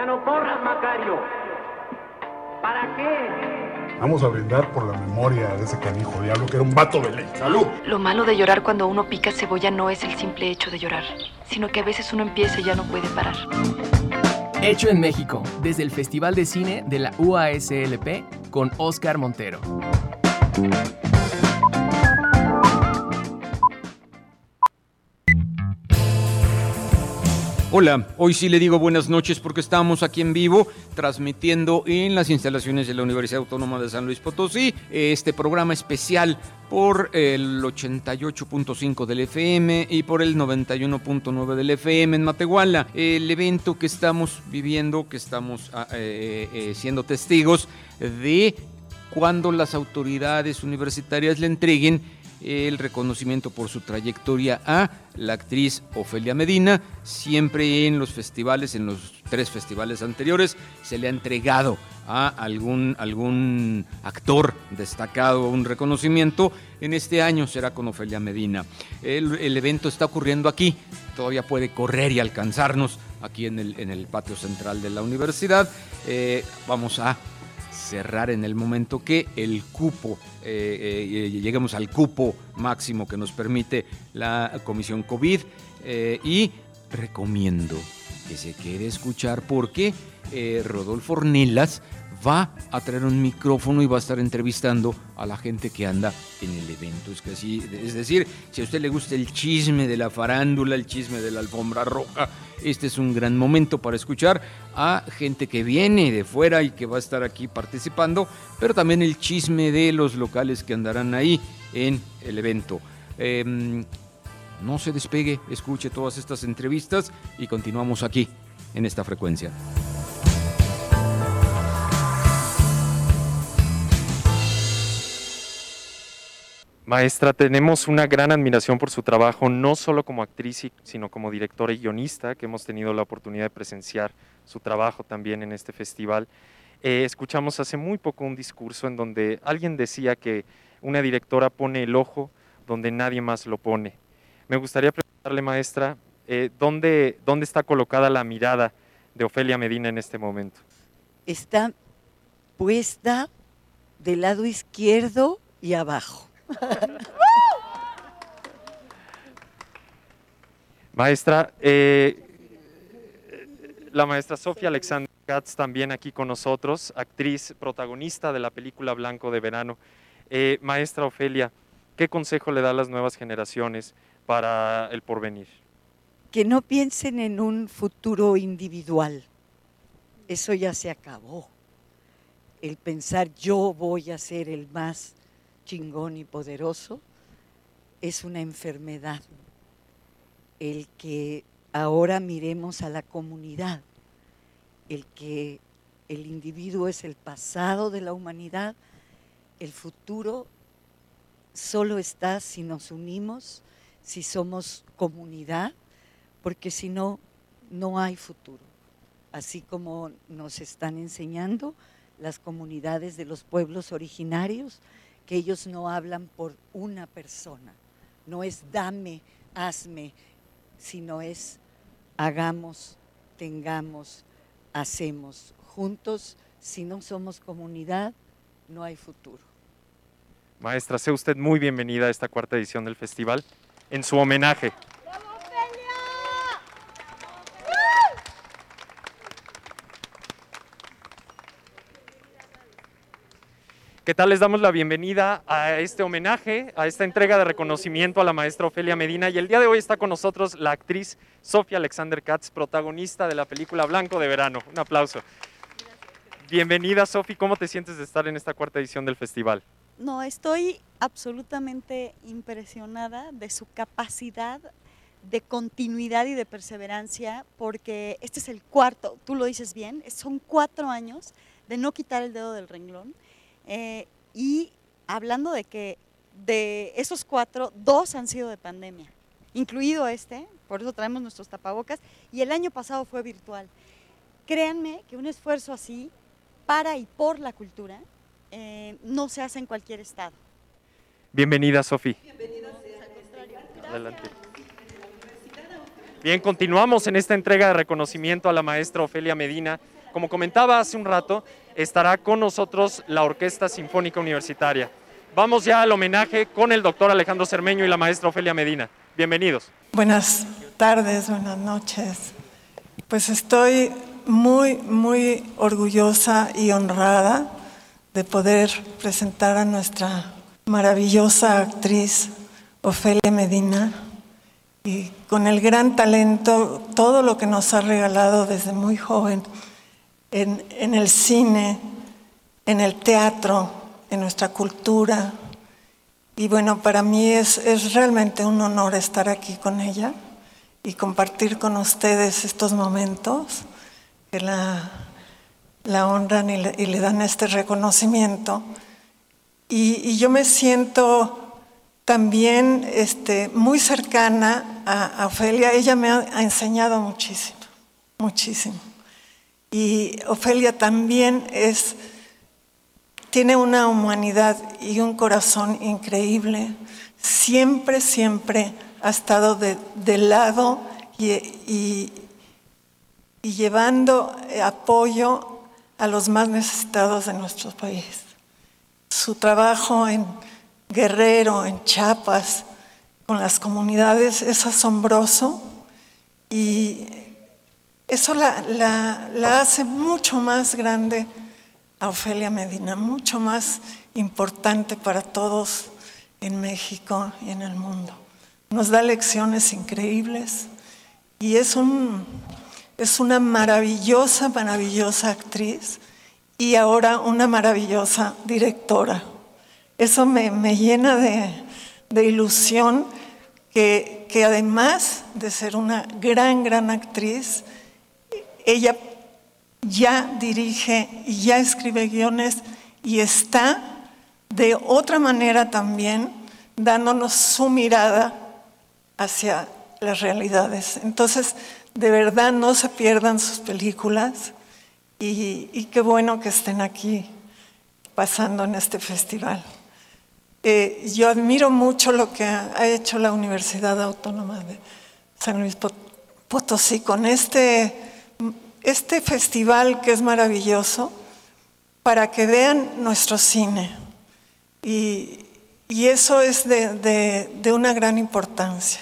Ya no corras, Macario. ¿Para qué? Vamos a brindar por la memoria de ese canijo diablo que era un vato de ley. ¡Salud! Lo malo de llorar cuando uno pica cebolla no es el simple hecho de llorar, sino que a veces uno empieza y ya no puede parar. Hecho en México, desde el Festival de Cine de la UASLP con Oscar Montero. Hola, hoy sí le digo buenas noches porque estamos aquí en vivo transmitiendo en las instalaciones de la Universidad Autónoma de San Luis Potosí este programa especial por el 88.5 del FM y por el 91.9 del FM en Matehuala. El evento que estamos viviendo, que estamos ah, eh, eh, siendo testigos de cuando las autoridades universitarias le entreguen el reconocimiento por su trayectoria a la actriz Ofelia Medina. Siempre en los festivales, en los tres festivales anteriores, se le ha entregado a algún, actor destacado un reconocimiento. En este año será con Ofelia Medina. El, evento está ocurriendo aquí, todavía puede correr y alcanzarnos aquí en el, en el patio central de la universidad. Eh, vamos a cerrar en el momento que el cupo, eh, eh, lleguemos al cupo máximo que nos permite la Comisión COVID eh, y recomiendo que se quede escuchar porque Rodolfo Ornelas va a traer un micrófono y va a estar entrevistando a la gente que anda en el evento. Es, que así, es decir, si a usted le gusta el chisme de la farándula, el chisme de la alfombra roja, este es un gran momento para escuchar a gente que viene de fuera y que va a estar aquí participando, pero también el chisme de los locales que andarán ahí en el evento. Em, no se despegue, escuche todas estas entrevistas y continuamos aquí en esta frecuencia. Maestra, tenemos una gran admiración por su trabajo, no solo como actriz, sino como directora y guionista, que hemos tenido la oportunidad de presenciar su trabajo también en este festival. Eh, escuchamos hace muy poco un discurso en donde alguien decía que una directora pone el ojo donde nadie más lo pone. Me gustaría preguntarle, maestra, eh, ¿dónde, ¿dónde está colocada la mirada de Ofelia Medina en este momento? Está puesta del lado izquierdo y abajo. Maestra, eh, la maestra Sofía Alexander Katz también aquí con nosotros, actriz protagonista de la película Blanco de Verano. Eh, maestra Ofelia, ¿qué consejo le da a las nuevas generaciones para el porvenir? Que no piensen en un futuro individual. Eso ya se acabó. El pensar yo voy a ser el más chingón y poderoso, es una enfermedad. El que ahora miremos a la comunidad, el que el individuo es el pasado de la humanidad, el futuro solo está si nos unimos, si somos comunidad, porque si no, no hay futuro. Así como nos están enseñando las comunidades de los pueblos originarios, que ellos no hablan por una persona. No es dame, hazme, sino es hagamos, tengamos, hacemos. Juntos, si no somos comunidad, no hay futuro. Maestra, sea usted muy bienvenida a esta cuarta edición del festival en su homenaje. ¿Qué tal? Les damos la bienvenida a este homenaje, a esta entrega de reconocimiento a la maestra Ofelia Medina. Y el día de hoy está con nosotros la actriz Sofía Alexander Katz, protagonista de la película Blanco de Verano. Un aplauso. Bienvenida, Sofía. ¿Cómo te sientes de estar en esta cuarta edición del festival? No, estoy absolutamente impresionada de su capacidad de continuidad y de perseverancia, porque este es el cuarto, tú lo dices bien, son cuatro años de no quitar el dedo del renglón eh, y hablando de que de esos cuatro, dos han sido de pandemia, incluido este, por eso traemos nuestros tapabocas, y el año pasado fue virtual. Créanme que un esfuerzo así para y por la cultura eh, no se hace en cualquier estado. Bienvenida, Sofi. Bienvenida, Adelante. Bien, continuamos en esta entrega de reconocimiento a la maestra Ofelia Medina. Como comentaba hace un rato, estará con nosotros la Orquesta Sinfónica Universitaria. Vamos ya al homenaje con el doctor Alejandro Cermeño y la maestra Ofelia Medina. Bienvenidos. Buenas tardes, buenas noches. Pues estoy muy, muy orgullosa y honrada de poder presentar a nuestra maravillosa actriz Ofelia Medina y con el gran talento, todo lo que nos ha regalado desde muy joven en, en el cine, en el teatro, en nuestra cultura. Y bueno, para mí es, realmente un honor estar aquí con ella y compartir con ustedes estos momentos que la, honran y le, dan este reconocimiento. Y, yo me siento también este, muy cercana a, a Ofelia. Ella me ha, enseñado muchísimo, muchísimo. Y Ofelia también es, tiene una humanidad y un corazón increíble. Siempre, siempre ha estado de, de lado y, y, y llevando apoyo a los más necesitados de nuestro país. Su trabajo en Guerrero, en Chiapas, con las comunidades es asombroso y eso la, la, la, hace mucho más grande a Ofelia Medina, mucho más importante para todos en México y en el mundo. Nos da lecciones increíbles y es, un, es una maravillosa, maravillosa actriz y ahora una maravillosa directora. Eso me, me llena de, de ilusión que, que además de ser una gran, gran actriz, ella ya dirige y ya escribe guiones y está de otra manera también dándonos su mirada hacia las realidades. Entonces, de verdad no se pierdan sus películas y, qué bueno que estén aquí pasando en este festival. Eh, yo admiro mucho lo que ha hecho la Universidad Autónoma de San Luis Potosí con este este festival que es maravilloso para que vean nuestro cine. Y, y eso es de, de, de, una gran importancia,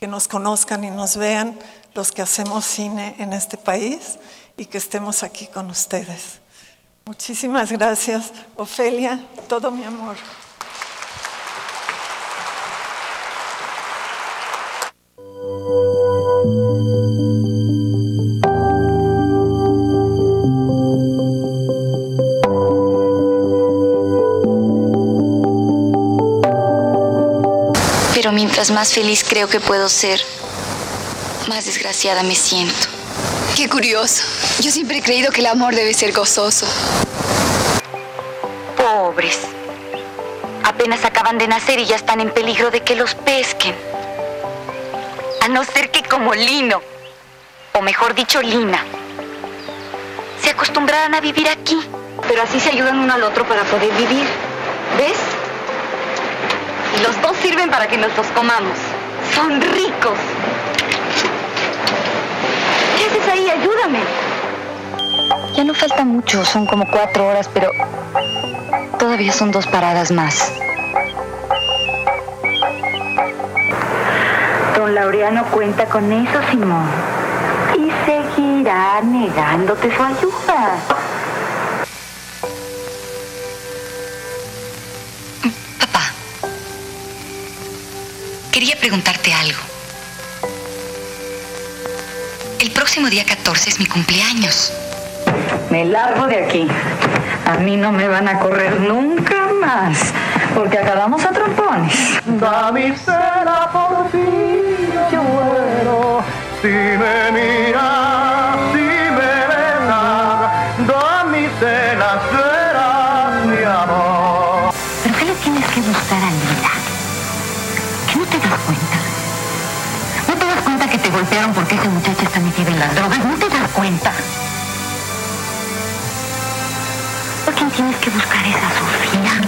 que nos conozcan y nos vean los que hacemos cine en este país y que estemos aquí con ustedes. Muchísimas gracias, Ofelia, todo mi amor. Mientras más feliz creo que puedo ser, más desgraciada me siento. Qué curioso. Yo siempre he creído que el amor debe ser gozoso. Pobres. Apenas acaban de nacer y ya están en peligro de que los pesquen. A no ser que como Lino, o mejor dicho Lina, se acostumbraran a vivir aquí. Pero así se ayudan uno al otro para poder vivir. ¿Ves? Los dos sirven para que nos los comamos. Son ricos. ¿Qué haces ahí? Ayúdame. Ya no falta mucho, son como cuatro horas, pero todavía son dos paradas más. Don Laureano cuenta con eso, Simón. Y seguirá negándote su ayuda. Quería preguntarte algo. El próximo día 14 es mi cumpleaños. Me largo de aquí. A mí no me van a correr nunca más, porque acabamos a trompones. Por fin yo muero. Si me las drogas? ¿No te das cuenta? ¿Por quién tienes que buscar esa Sofía?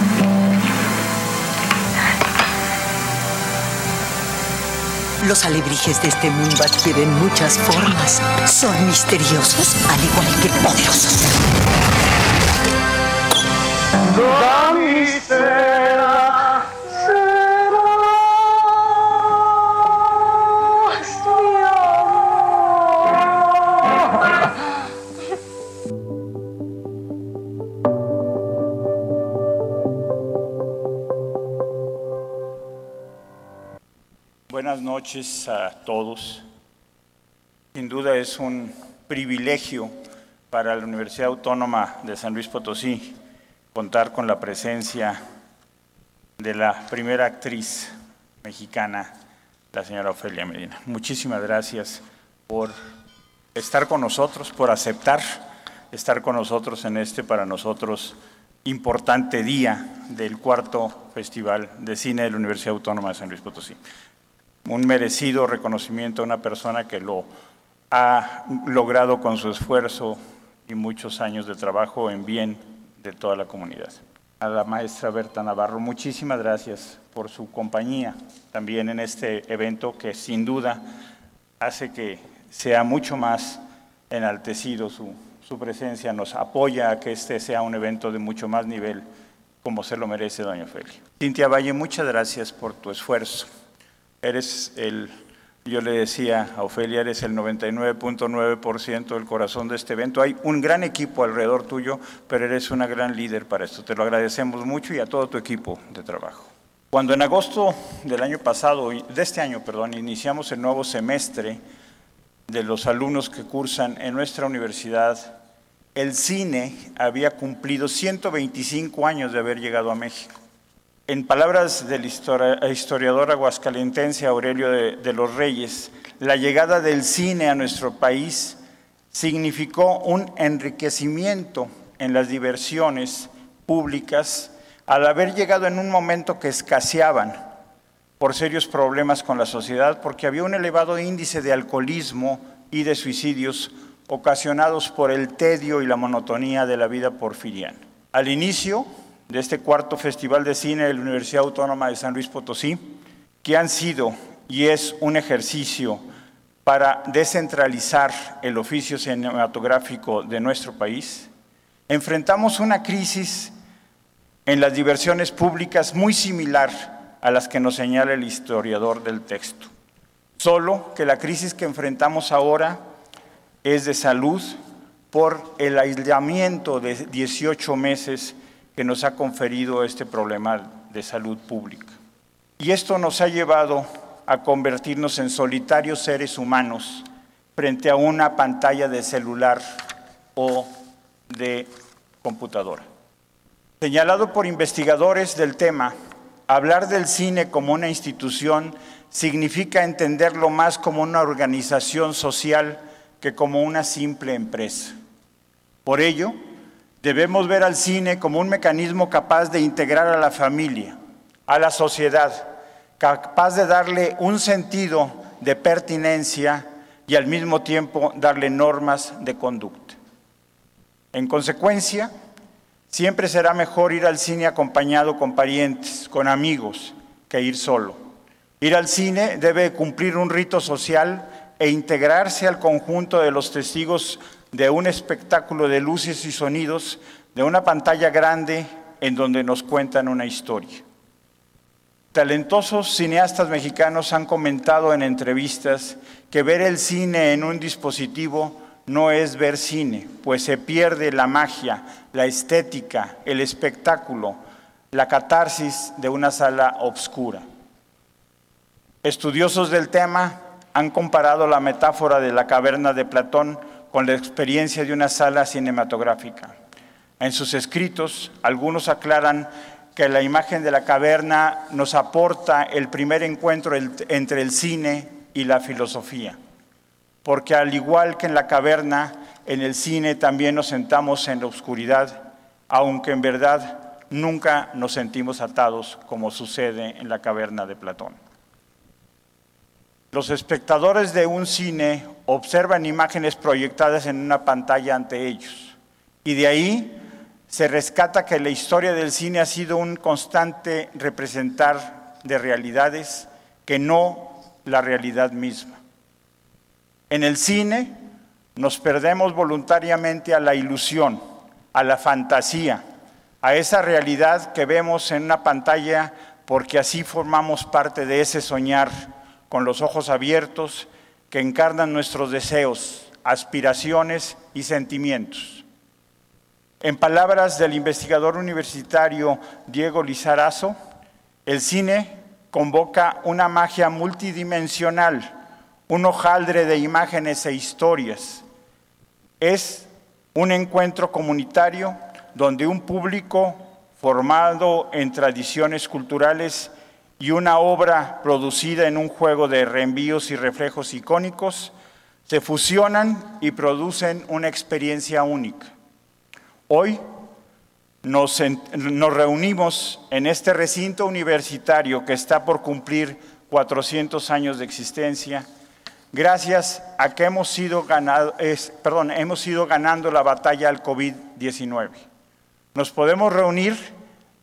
Los alebrijes de este mundo adquieren muchas formas. Son misteriosos, al igual que poderosos. A todos. Sin duda es un privilegio para la Universidad Autónoma de San Luis Potosí contar con la presencia de la primera actriz mexicana, la señora Ofelia Medina. Muchísimas gracias por estar con nosotros, por aceptar estar con nosotros en este para nosotros importante día del cuarto Festival de Cine de la Universidad Autónoma de San Luis Potosí un merecido reconocimiento a una persona que lo ha logrado con su esfuerzo y muchos años de trabajo en bien de toda la comunidad. A la maestra Berta Navarro, muchísimas gracias por su compañía también en este evento que sin duda hace que sea mucho más enaltecido su, su presencia, nos apoya a que este sea un evento de mucho más nivel como se lo merece doña Ofelia. Cintia Valle, muchas gracias por tu esfuerzo eres el, yo le decía a Ofelia, eres el 99.9% del corazón de este evento. Hay un gran equipo alrededor tuyo, pero eres una gran líder para esto. Te lo agradecemos mucho y a todo tu equipo de trabajo. Cuando en agosto del año pasado, de este año, perdón, iniciamos el nuevo semestre de los alumnos que cursan en nuestra universidad, el cine había cumplido 125 años de haber llegado a México. En palabras del historiador aguascalentense Aurelio de, de, los Reyes, la llegada del cine a nuestro país significó un enriquecimiento en las diversiones públicas al haber llegado en un momento que escaseaban por serios problemas con la sociedad, porque había un elevado índice de alcoholismo y de suicidios ocasionados por el tedio y la monotonía de la vida porfiriana. Al inicio, de este cuarto Festival de Cine de la Universidad Autónoma de San Luis Potosí, que han sido y es un ejercicio para descentralizar el oficio cinematográfico de nuestro país, enfrentamos una crisis en las diversiones públicas muy similar a las que nos señala el historiador del texto. Solo que la crisis que enfrentamos ahora es de salud por el aislamiento de 18 meses que nos ha conferido este problema de salud pública. Y esto nos ha llevado a convertirnos en solitarios seres humanos frente a una pantalla de celular o de computadora. Señalado por investigadores del tema, hablar del cine como una institución significa entenderlo más como una organización social que como una simple empresa. Por ello, Debemos ver al cine como un mecanismo capaz de integrar a la familia, a la sociedad, capaz de darle un sentido de pertinencia y al mismo tiempo darle normas de conducta. En consecuencia, siempre será mejor ir al cine acompañado con parientes, con amigos, que ir solo. Ir al cine debe cumplir un rito social e integrarse al conjunto de los testigos de un espectáculo de luces y sonidos, de una pantalla grande en donde nos cuentan una historia. Talentosos cineastas mexicanos han comentado en entrevistas que ver el cine en un dispositivo no es ver cine, pues se pierde la magia, la estética, el espectáculo, la catarsis de una sala obscura. Estudiosos del tema han comparado la metáfora de la caverna de Platón con la experiencia de una sala cinematográfica. En sus escritos, algunos aclaran que la imagen de la caverna nos aporta el primer encuentro entre el cine y la filosofía, porque al igual que en la caverna, en el cine también nos sentamos en la oscuridad, aunque en verdad nunca nos sentimos atados como sucede en la caverna de Platón. Los espectadores de un cine observan imágenes proyectadas en una pantalla ante ellos y de ahí se rescata que la historia del cine ha sido un constante representar de realidades que no la realidad misma. En el cine nos perdemos voluntariamente a la ilusión, a la fantasía, a esa realidad que vemos en una pantalla porque así formamos parte de ese soñar con los ojos abiertos que encarnan nuestros deseos, aspiraciones y sentimientos. En palabras del investigador universitario Diego Lizarazo, el cine convoca una magia multidimensional, un hojaldre de imágenes e historias. Es un encuentro comunitario donde un público formado en tradiciones culturales y una obra producida en un juego de reenvíos y reflejos icónicos se fusionan y producen una experiencia única. Hoy nos, reunimos en este recinto universitario que está por cumplir 400 años de existencia, gracias a que hemos sido, ganado, es, perdón, hemos ido ganando la batalla al COVID-19. Nos podemos reunir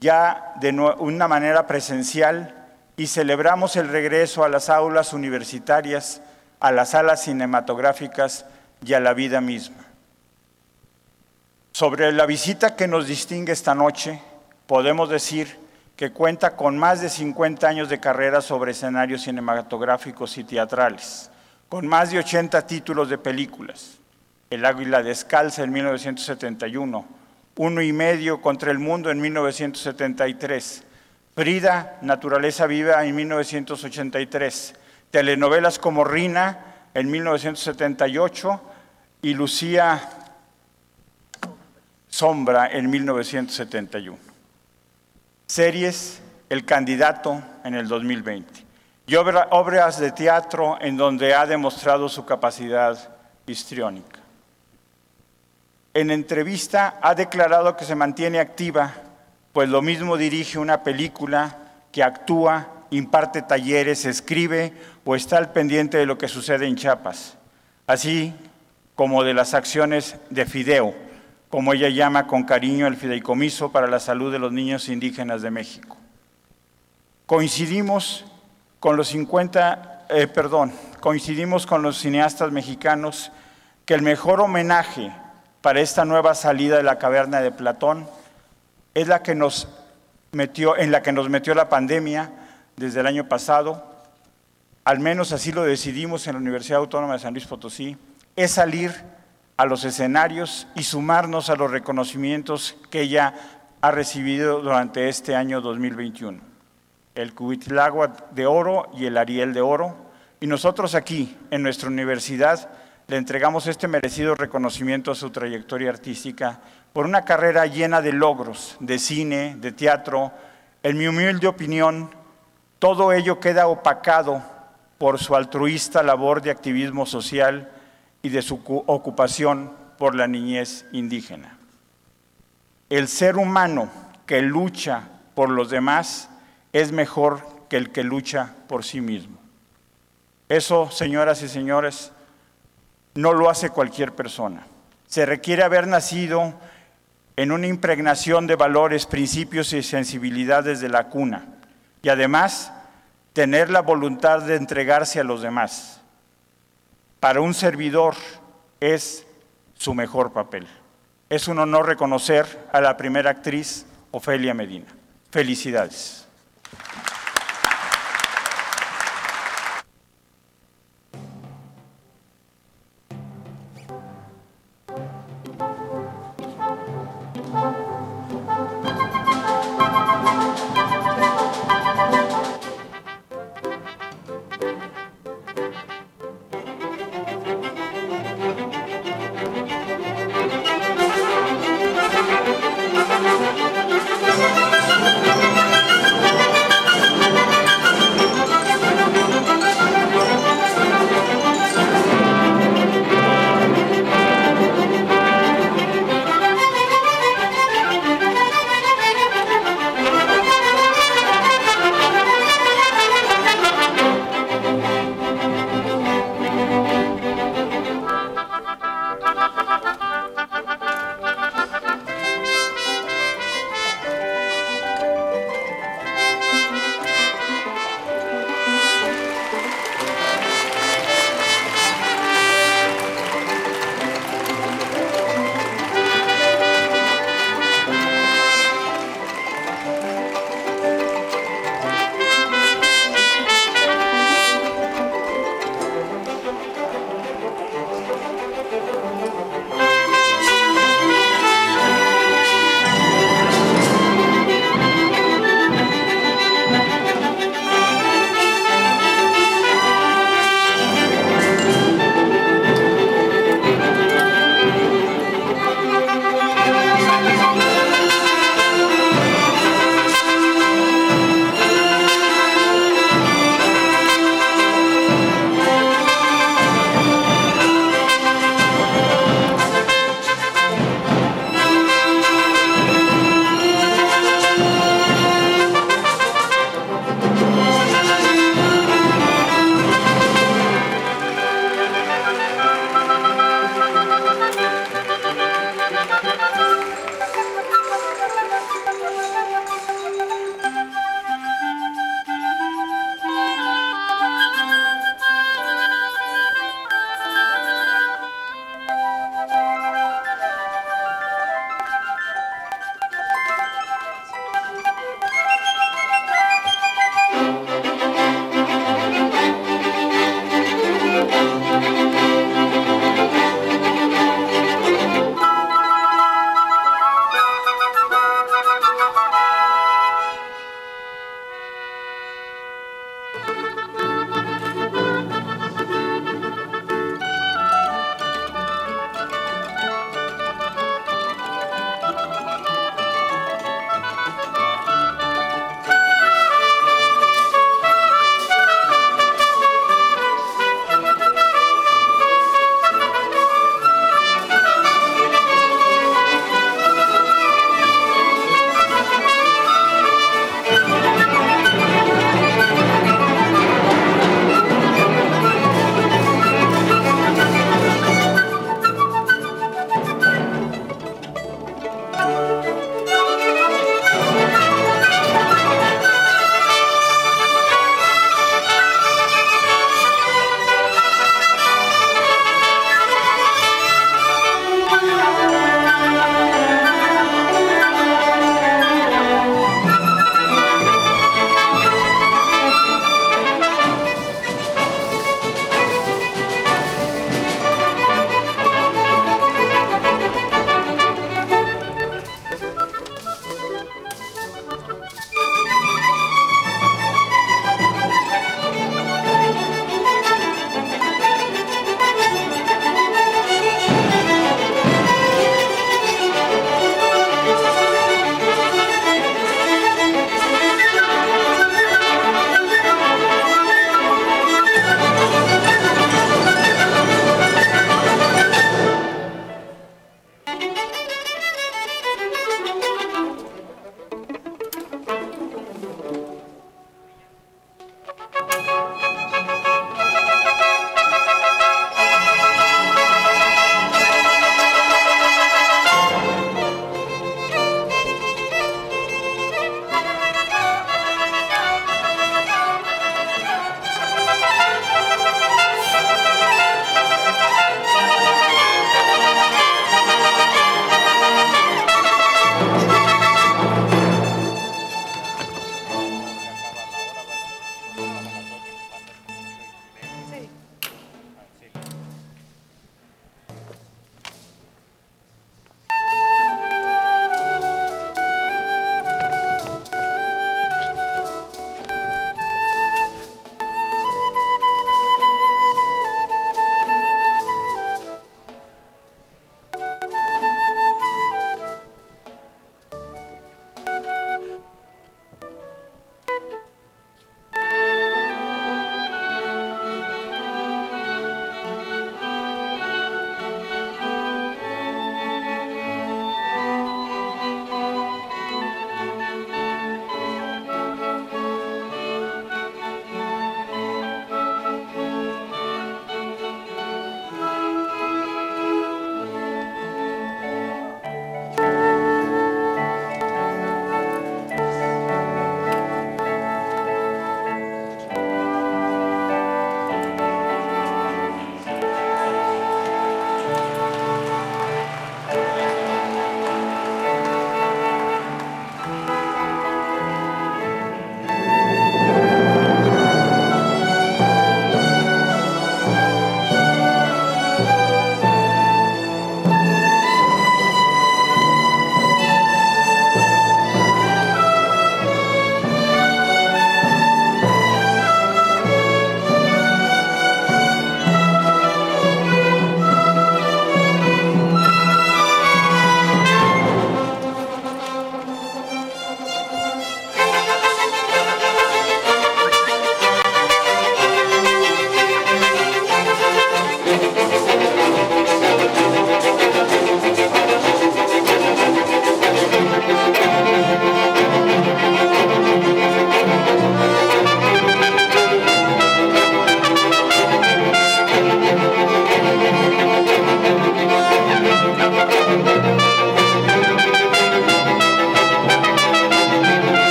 ya de una manera presencial y celebramos el regreso a las aulas universitarias, a las salas cinematográficas y a la vida misma. Sobre la visita que nos distingue esta noche, podemos decir que cuenta con más de 50 años de carrera sobre escenarios cinematográficos y teatrales, con más de 80 títulos de películas. El Águila Descalza en 1971, Uno y medio contra el mundo en 1973, Frida, Naturaleza Viva en 1983, telenovelas como Rina en 1978 y Lucía Sombra en 1971. Series El candidato en el 2020. Y obras de teatro en donde ha demostrado su capacidad histriónica. En entrevista ha declarado que se mantiene activa pues lo mismo dirige una película que actúa, imparte talleres, escribe o está al pendiente de lo que sucede en Chiapas, así como de las acciones de Fideo, como ella llama con cariño el fideicomiso para la salud de los niños indígenas de México. Coincidimos con los 50, eh, perdón, coincidimos con los cineastas mexicanos que el mejor homenaje para esta nueva salida de la caverna de Platón es la que nos metió, en la que nos metió la pandemia desde el año pasado, al menos así lo decidimos en la Universidad Autónoma de San Luis Potosí, es salir a los escenarios y sumarnos a los reconocimientos que ella ha recibido durante este año 2021. El Cubitlagua de Oro y el Ariel de Oro. Y nosotros aquí, en nuestra universidad, le entregamos este merecido reconocimiento a su trayectoria artística por una carrera llena de logros, de cine, de teatro. En mi humilde opinión, todo ello queda opacado por su altruista labor de activismo social y de su ocupación por la niñez indígena. El ser humano que lucha por los demás es mejor que el que lucha por sí mismo. Eso, señoras y señores, no lo hace cualquier persona. Se requiere haber nacido en una impregnación de valores, principios y sensibilidades de la cuna y además tener la voluntad de entregarse a los demás. Para un servidor es su mejor papel. Es un honor reconocer a la primera actriz, Ofelia Medina. Felicidades.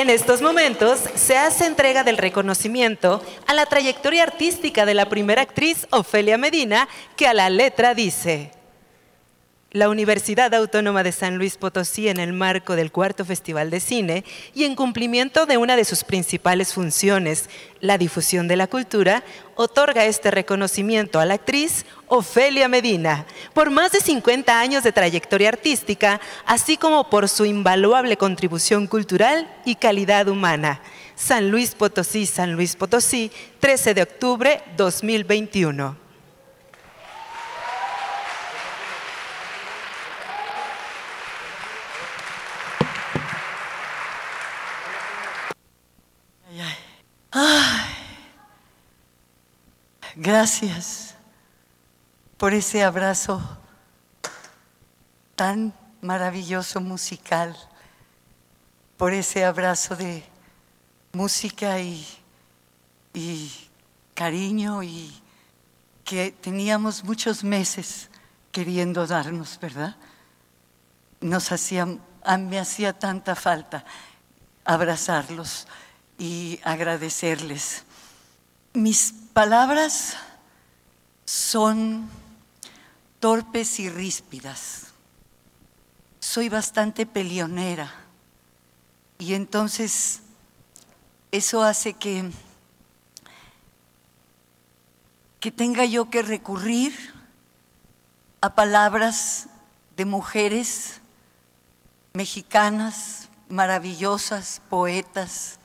En estos momentos se hace entrega del reconocimiento a la trayectoria artística de la primera actriz Ofelia Medina, que a la letra dice, la Universidad Autónoma de San Luis Potosí en el marco del cuarto Festival de Cine y en cumplimiento de una de sus principales funciones, la difusión de la cultura, otorga este reconocimiento a la actriz Ofelia Medina por más de 50 años de trayectoria artística, así como por su invaluable contribución cultural y calidad humana. San Luis Potosí, San Luis Potosí, 13 de octubre 2021. Ay, gracias por ese abrazo tan maravilloso musical, por ese abrazo de música y, y cariño y que teníamos muchos meses queriendo darnos, ¿verdad? Nos hacía, me hacía tanta falta abrazarlos y agradecerles. Mis palabras son torpes y ríspidas. Soy bastante pelionera y entonces eso hace que, que tenga yo que recurrir a palabras de mujeres mexicanas maravillosas, poetas,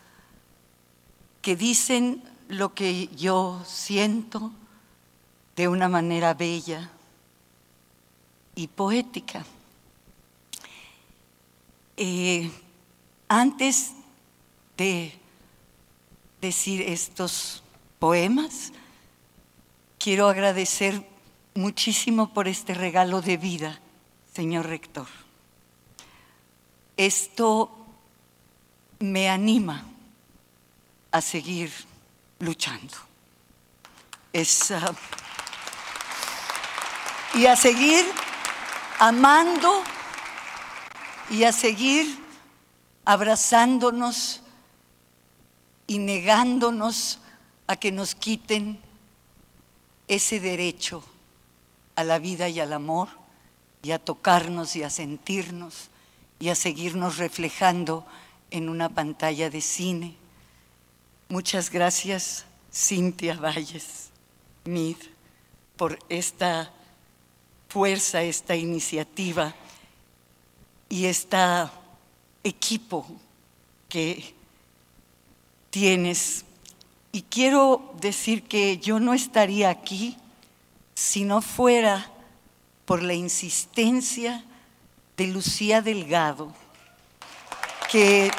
que dicen lo que yo siento de una manera bella y poética. Eh, antes de decir estos poemas, quiero agradecer muchísimo por este regalo de vida, señor rector. Esto me anima a seguir luchando. Ah, y a seguir amando y a seguir abrazándonos y negándonos a que nos quiten ese derecho a la vida y al amor y a tocarnos y a sentirnos y a seguirnos reflejando en una pantalla de cine Muchas gracias, Cintia Valles, Mid, por esta fuerza, esta iniciativa y este equipo que tienes. Y quiero decir que yo no estaría aquí si no fuera por la insistencia de Lucía Delgado, que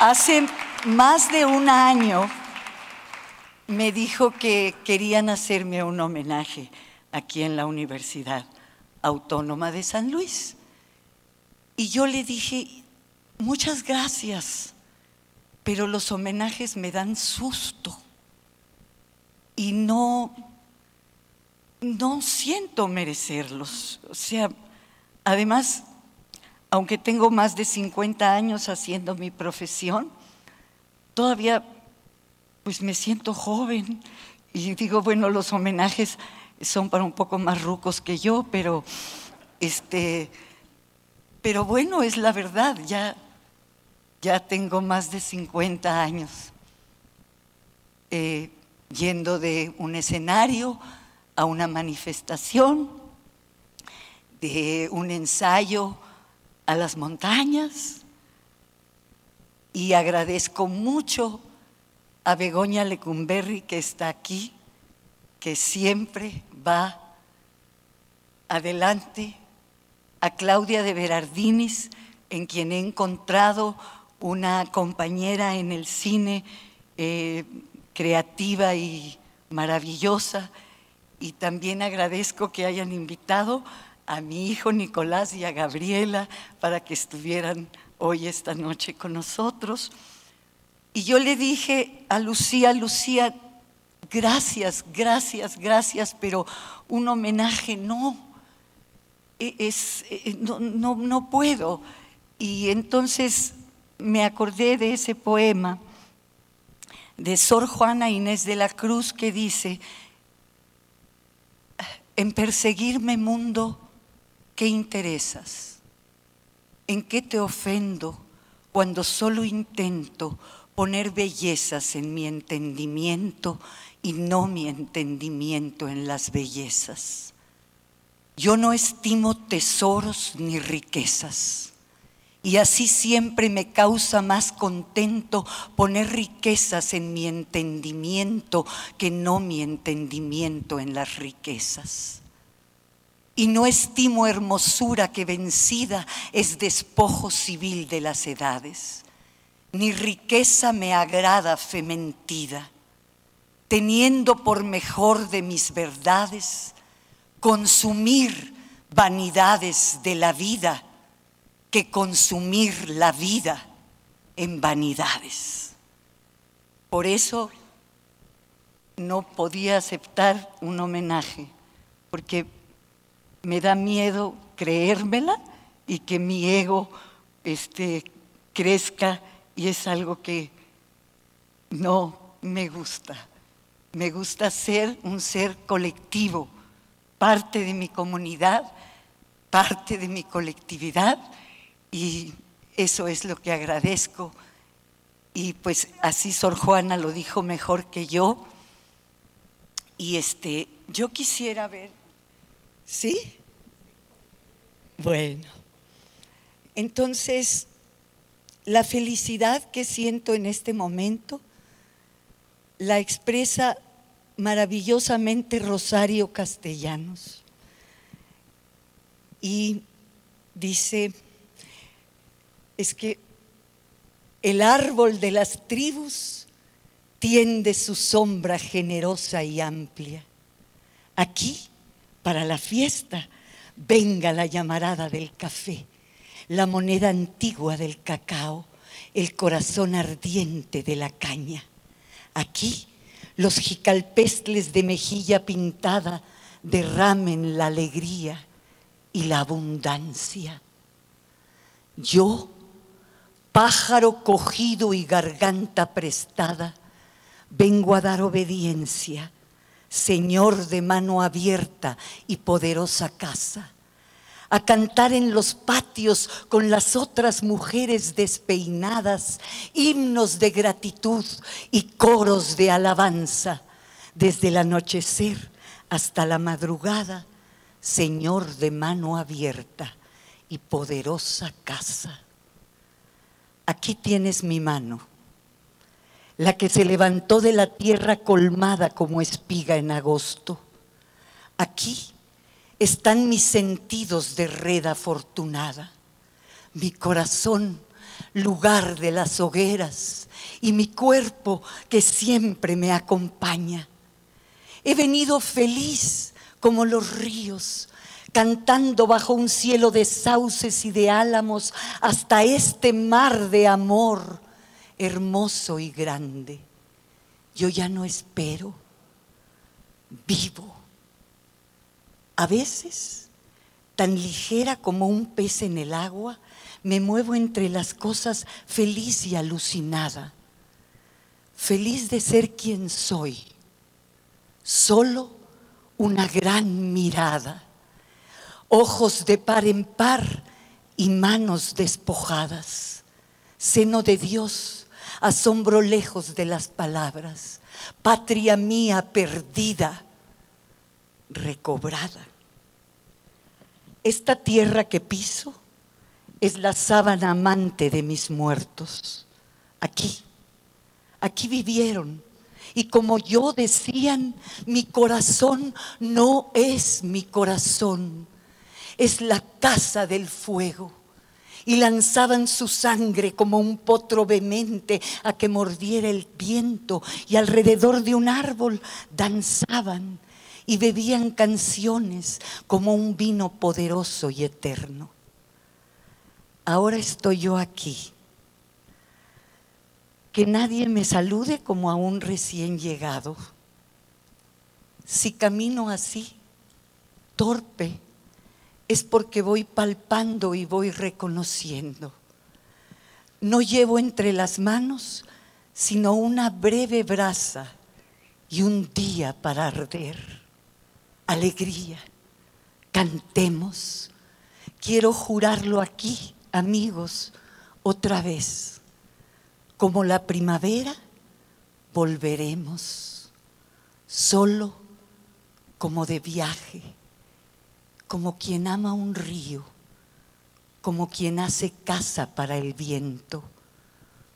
Hace más de un año me dijo que querían hacerme un homenaje aquí en la Universidad Autónoma de San Luis. Y yo le dije, muchas gracias, pero los homenajes me dan susto y no, no siento merecerlos. O sea, además aunque tengo más de 50 años haciendo mi profesión, todavía pues me siento joven. Y digo, bueno, los homenajes son para un poco más rucos que yo, pero este pero bueno, es la verdad, ya ya tengo más de 50 años eh, yendo de un escenario a una manifestación, de un ensayo a las montañas. Y agradezco mucho a Begoña Lecumberri que está aquí, que siempre va adelante, a Claudia de Berardinis, en quien he encontrado una compañera en el cine eh, creativa y maravillosa, y también agradezco que hayan invitado a mi hijo Nicolás y a Gabriela para que estuvieran hoy esta noche con nosotros. Y yo le dije a Lucía, Lucía, gracias, gracias, gracias, pero un homenaje no, e, es, e, no, no, no puedo. Y entonces me acordé de ese poema de Sor Juana Inés de la Cruz que dice, en perseguirme mundo, ¿qué interesas? ¿En qué te ofendo cuando solo intento poner bellezas en mi entendimiento y no mi entendimiento en las bellezas? Yo no estimo tesoros ni riquezas. Y así siempre me causa más contento poner riquezas en mi entendimiento que no mi entendimiento en las riquezas. Y no estimo hermosura que vencida es despojo civil de las edades, ni riqueza me agrada fe mentida, teniendo por mejor de mis verdades consumir vanidades de la vida que consumir la vida en vanidades. Por eso no podía aceptar un homenaje, porque me da miedo creérmela y que mi ego este, crezca y es algo que no me gusta. Me gusta ser un ser colectivo, parte de mi comunidad, parte de mi colectividad y eso es lo que agradezco. Y pues así Sor Juana lo dijo mejor que yo. Y este, yo quisiera ver, ¿sí? Bueno, entonces, la felicidad que siento en este momento la expresa maravillosamente Rosario Castellanos. Y dice, es que el árbol de las tribus tiende su sombra generosa y amplia. Aquí, para la fiesta, venga la llamarada del café, la moneda antigua del cacao, el corazón ardiente de la caña. Aquí, los jicalpestles de mejilla pintada derramen la alegría y la abundancia. Yo pájaro cogido y garganta prestada, vengo a dar obediencia, Señor de mano abierta y poderosa casa, a cantar en los patios con las otras mujeres despeinadas, himnos de gratitud y coros de alabanza, desde el anochecer hasta la madrugada, Señor de mano abierta y poderosa casa. Aquí tienes mi mano, la que se levantó de la tierra colmada como espiga en agosto. Aquí están mis sentidos de red afortunada, mi corazón, lugar de las hogueras, y mi cuerpo que siempre me acompaña. He venido feliz como los ríos, cantando bajo un cielo de sauces y de álamos hasta este mar de amor hermoso y grande. Yo ya no espero, vivo. A veces, tan ligera como un pez en el agua, me muevo entre las cosas feliz y alucinada, feliz de ser quien soy, solo una gran mirada ojos de par en par y manos despojadas. Seno de Dios, asombro lejos de las palabras, patria mía perdida, recobrada. Esta tierra que piso es la sábana amante de mis muertos. Aquí, aquí vivieron. Y como yo decían, mi corazón no es mi corazón es la casa del fuego. Y lanzaban su sangre como un potro vehemente a que mordiera el viento y alrededor de un árbol danzaban y bebían canciones como un vino poderoso y eterno. Ahora estoy yo aquí. Que nadie me salude como a un recién llegado. Si camino así, torpe, es porque voy palpando y voy reconociendo. no llevo entre las manos sino una breve brasa y un día para arder. Alegría, cantemos. Quiero jurarlo aquí, amigos, otra vez. Como la primavera, volveremos, solo como de viaje, como quien ama un río, como quien hace casa para el viento,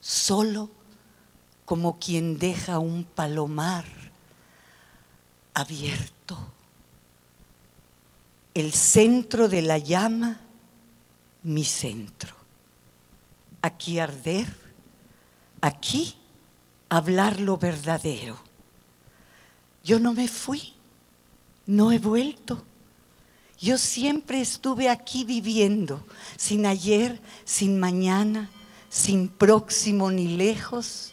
solo como quien deja un palomar abierto. El centro de la llama, mi centro. Aquí arder, aquí hablar lo verdadero. Yo no me fui, no he vuelto. Yo siempre estuve aquí viviendo, sin ayer, sin mañana, sin próximo ni lejos.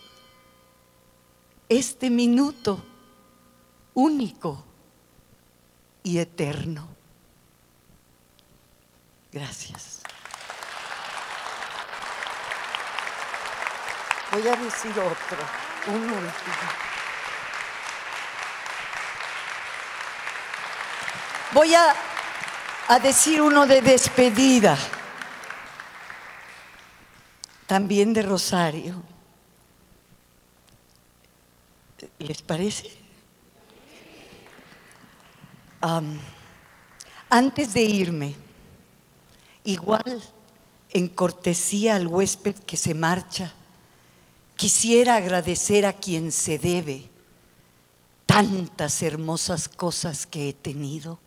Este minuto único y eterno. Gracias. Voy a decir otro, un último. Voy a, a decir uno de despedida, también de Rosario. ¿Les parece? Antes de irme, igual en cortesía al huésped que se marcha, quisiera agradecer a quien se debe tantas hermosas cosas que he tenido.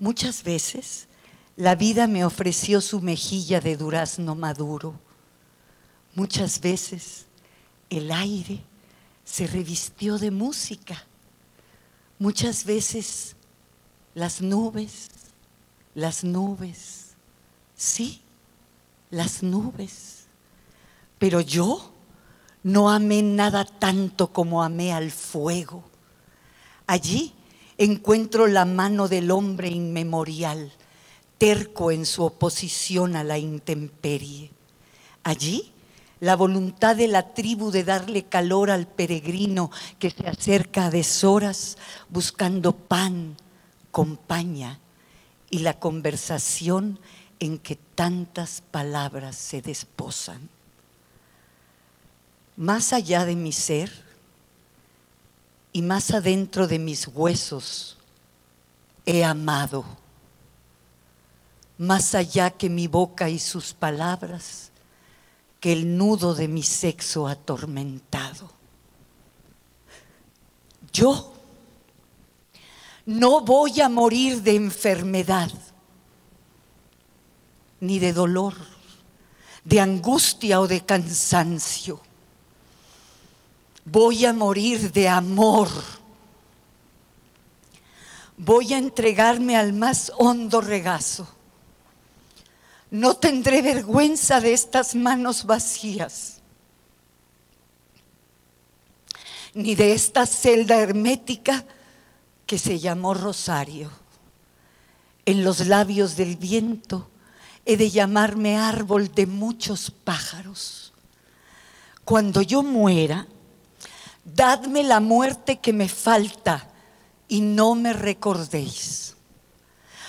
Muchas veces la vida me ofreció su mejilla de durazno maduro. Muchas veces el aire se revistió de música. Muchas veces las nubes, las nubes, sí, las nubes. Pero yo no amé nada tanto como amé al fuego. Allí encuentro la mano del hombre inmemorial, terco en su oposición a la intemperie. Allí la voluntad de la tribu de darle calor al peregrino que se acerca a deshoras buscando pan, compañía y la conversación en que tantas palabras se desposan. Más allá de mi ser y más adentro de mis huesos he amado, más allá que mi boca y sus palabras que el nudo de mi sexo atormentado. Yo no voy a morir de enfermedad, ni de dolor, de angustia o de cansancio. Voy a morir de amor. Voy a entregarme al más hondo regazo no tendré vergüenza de estas manos vacías, ni de esta celda hermética que se llamó Rosario. En los labios del viento he de llamarme árbol de muchos pájaros. Cuando yo muera, dadme la muerte que me falta y no me recordéis.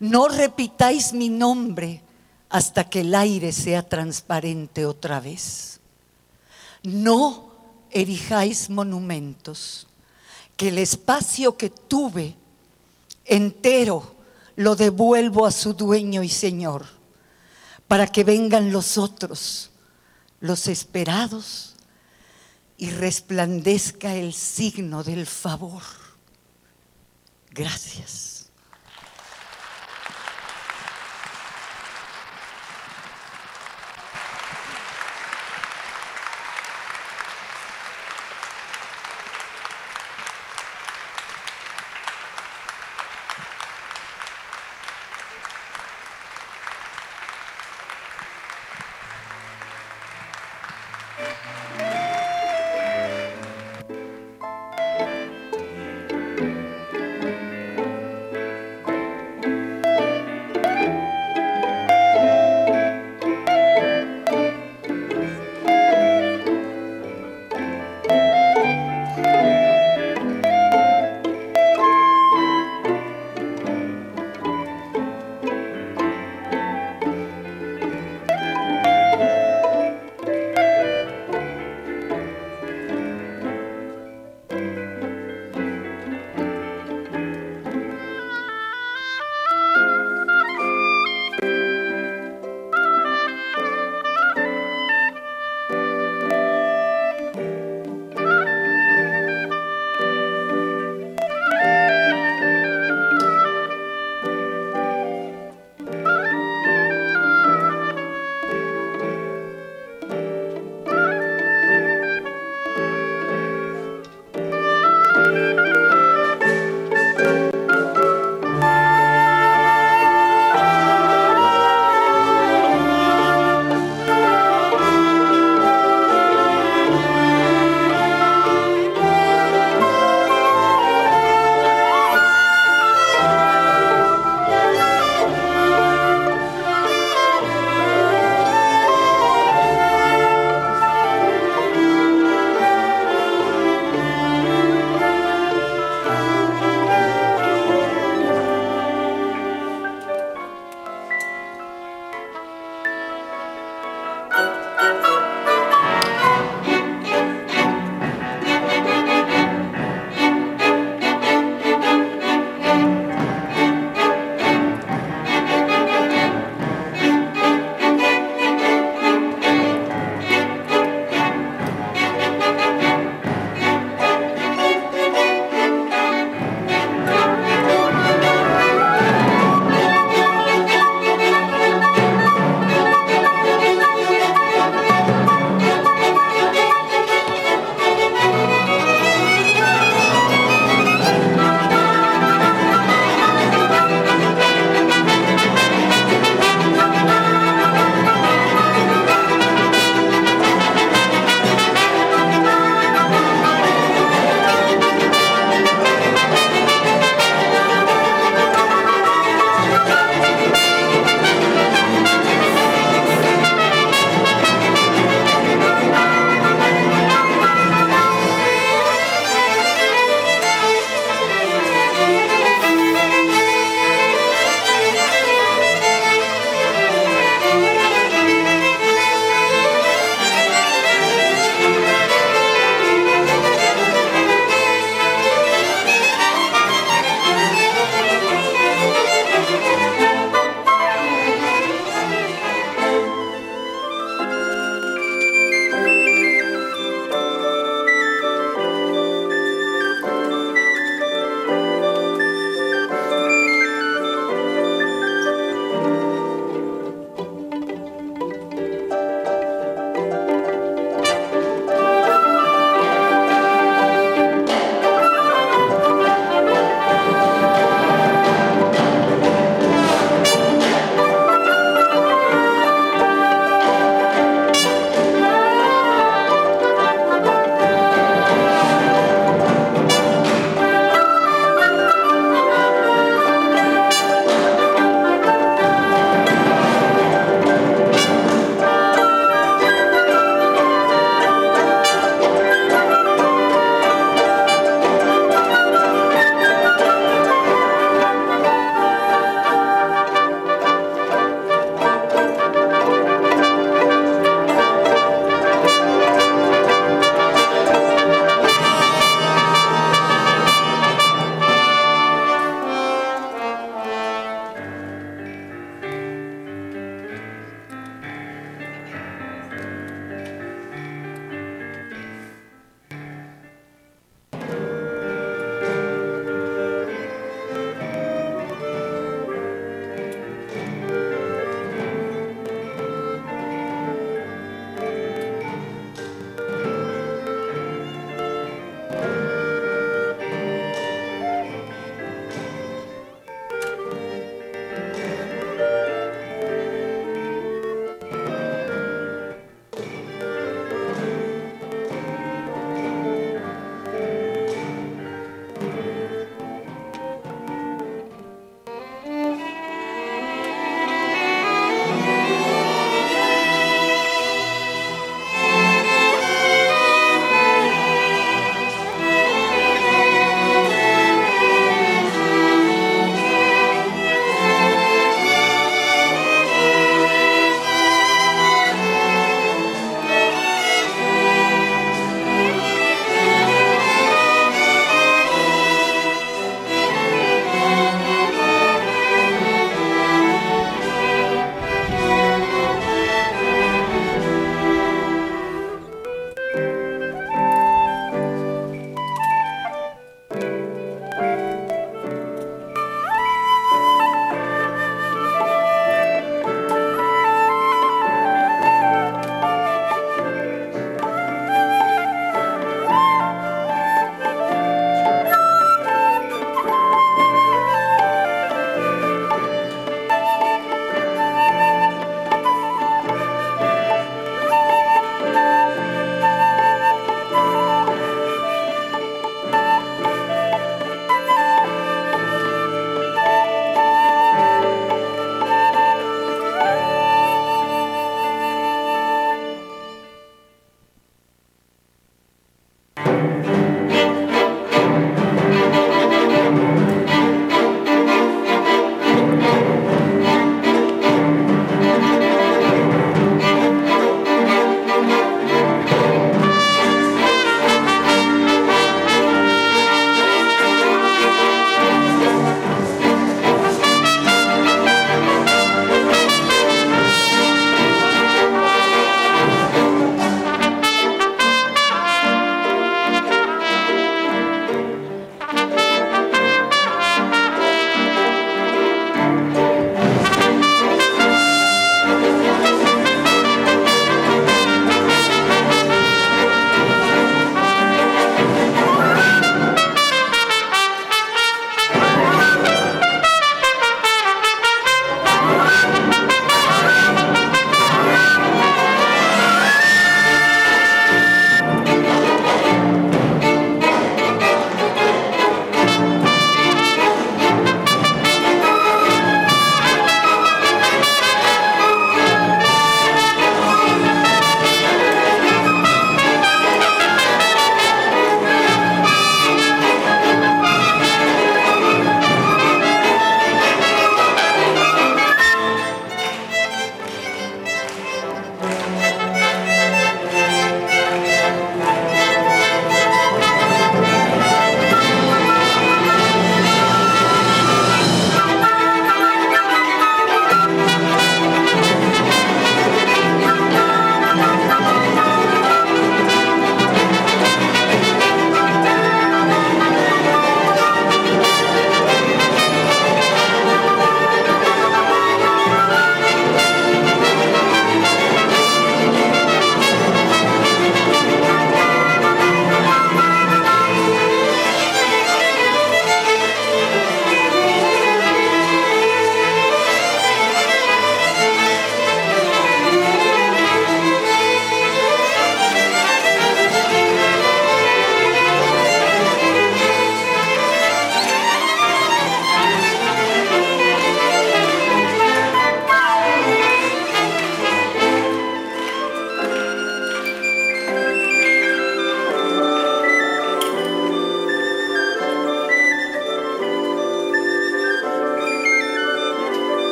No repitáis mi nombre hasta que el aire sea transparente otra vez. No erijáis monumentos, que el espacio que tuve entero lo devuelvo a su dueño y Señor, para que vengan los otros, los esperados, y resplandezca el signo del favor. Gracias.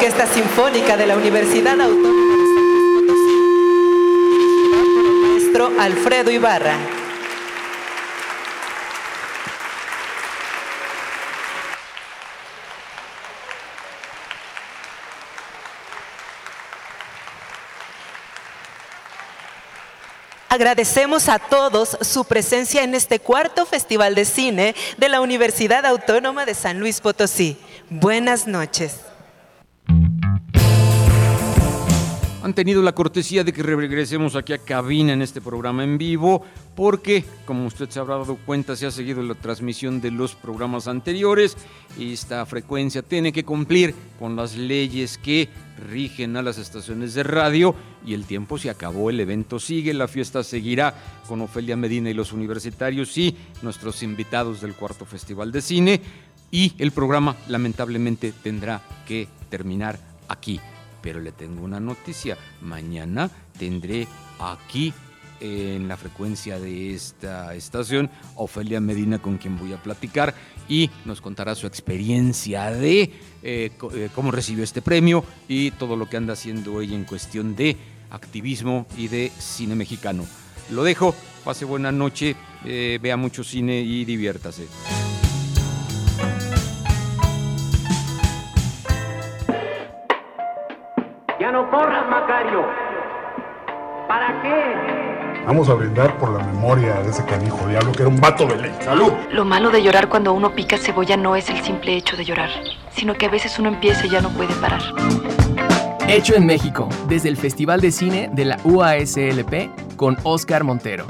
Orquesta Sinfónica de la Universidad Autónoma de San Luis Potosí, dirigida por el maestro Alfredo Ibarra. Agradecemos a todos su presencia en este cuarto Festival de Cine de la Universidad Autónoma de San Luis Potosí. Buenas noches. Han tenido la cortesía de que regresemos aquí a cabina en este programa en vivo, porque, como usted se habrá dado cuenta, se ha seguido la transmisión de los programas anteriores esta frecuencia tiene que cumplir con las leyes que rigen a las estaciones de radio y el tiempo se acabó, el evento sigue, la fiesta seguirá con Ofelia Medina y los universitarios y nuestros invitados del cuarto Festival de Cine y el programa lamentablemente tendrá que terminar aquí. Pero le tengo una noticia. Mañana tendré aquí en la frecuencia de esta estación Ofelia Medina con quien voy a platicar y nos contará su experiencia de eh, eh, cómo recibió este premio y todo lo que anda haciendo ella en cuestión de activismo y de cine mexicano. Lo dejo, pase buena noche, eh, vea mucho cine y diviértase. Ya no corras, Macario. ¿Para qué? Vamos a brindar por la memoria de ese canijo diablo que era un vato de ley. ¡Salud! Lo malo de llorar cuando uno pica cebolla no es el simple hecho de llorar, sino que a veces uno empieza y ya no puede parar. Hecho en México, desde el Festival de Cine de la UASLP con Oscar Montero.